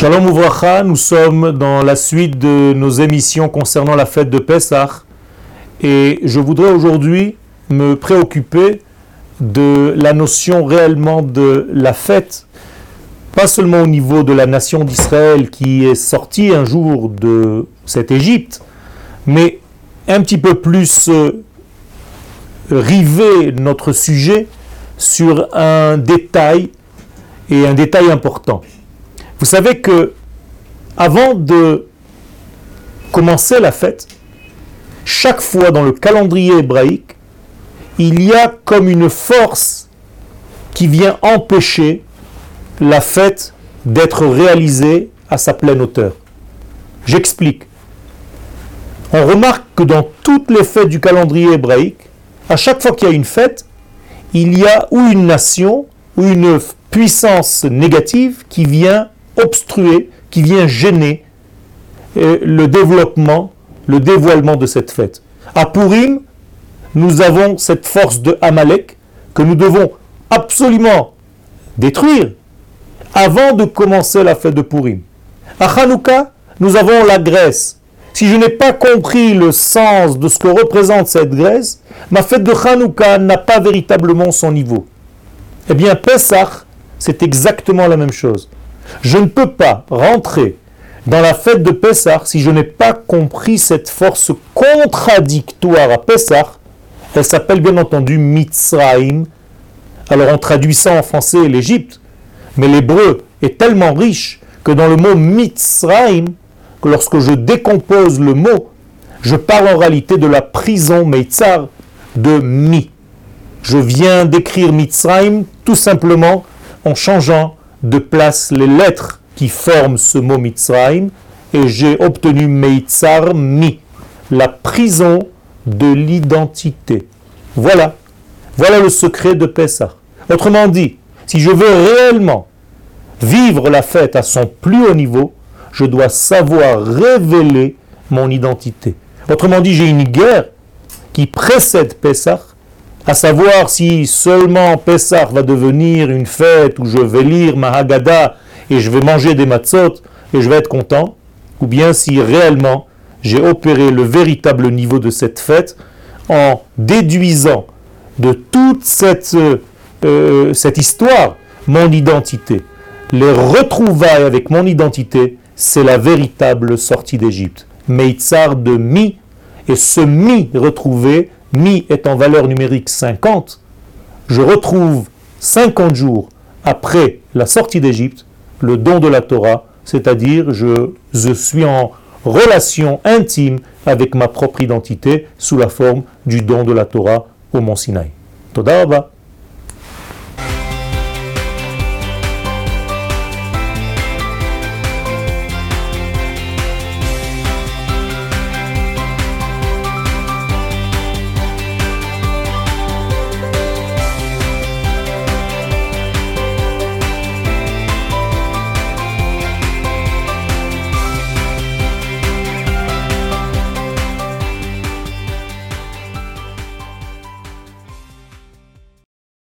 Shalom Ouvracha, nous sommes dans la suite de nos émissions concernant la fête de Pessah et je voudrais aujourd'hui me préoccuper de la notion réellement de la fête, pas seulement au niveau de la nation d'Israël qui est sortie un jour de cette Égypte, mais un petit peu plus euh, river notre sujet sur un détail et un détail important. Vous savez que avant de commencer la fête, chaque fois dans le calendrier hébraïque, il y a comme une force qui vient empêcher la fête d'être réalisée à sa pleine hauteur. J'explique. On remarque que dans toutes les fêtes du calendrier hébraïque, à chaque fois qu'il y a une fête, il y a ou une nation ou une puissance négative qui vient obstruer, qui vient gêner euh, le développement, le dévoilement de cette fête. À Purim, nous avons cette force de Amalek que nous devons absolument détruire avant de commencer la fête de Purim. À Hanouka, nous avons la Grèce. Si je n'ai pas compris le sens de ce que représente cette Grèce, ma fête de Hanouka n'a pas véritablement son niveau. Eh bien, Pesach, c'est exactement la même chose. Je ne peux pas rentrer dans la fête de Pessah si je n'ai pas compris cette force contradictoire à Pessah. Elle s'appelle bien entendu Mitzraim. Alors on traduit ça en français l'Égypte, mais l'hébreu est tellement riche que dans le mot Mitzraim, que lorsque je décompose le mot, je parle en réalité de la prison Meitzar de Mi. Je viens d'écrire Mitzraim tout simplement en changeant de place les lettres qui forment ce mot Mitzrayim et j'ai obtenu Meitzar Mi, la prison de l'identité. Voilà. Voilà le secret de Pessah. Autrement dit, si je veux réellement vivre la fête à son plus haut niveau, je dois savoir révéler mon identité. Autrement dit, j'ai une guerre qui précède Pessah à savoir si seulement Pessah va devenir une fête où je vais lire ma Haggadah et je vais manger des matzot et je vais être content, ou bien si réellement j'ai opéré le véritable niveau de cette fête en déduisant de toute cette, euh, cette histoire mon identité. Les retrouvailles avec mon identité, c'est la véritable sortie d'Égypte. Meitzar de mi, et ce mi retrouvé mi est en valeur numérique 50, je retrouve 50 jours après la sortie d'Égypte le don de la Torah, c'est-à-dire je, suis en relation intime avec ma propre identité sous la forme du don de la Torah au mont Sinaï. Toda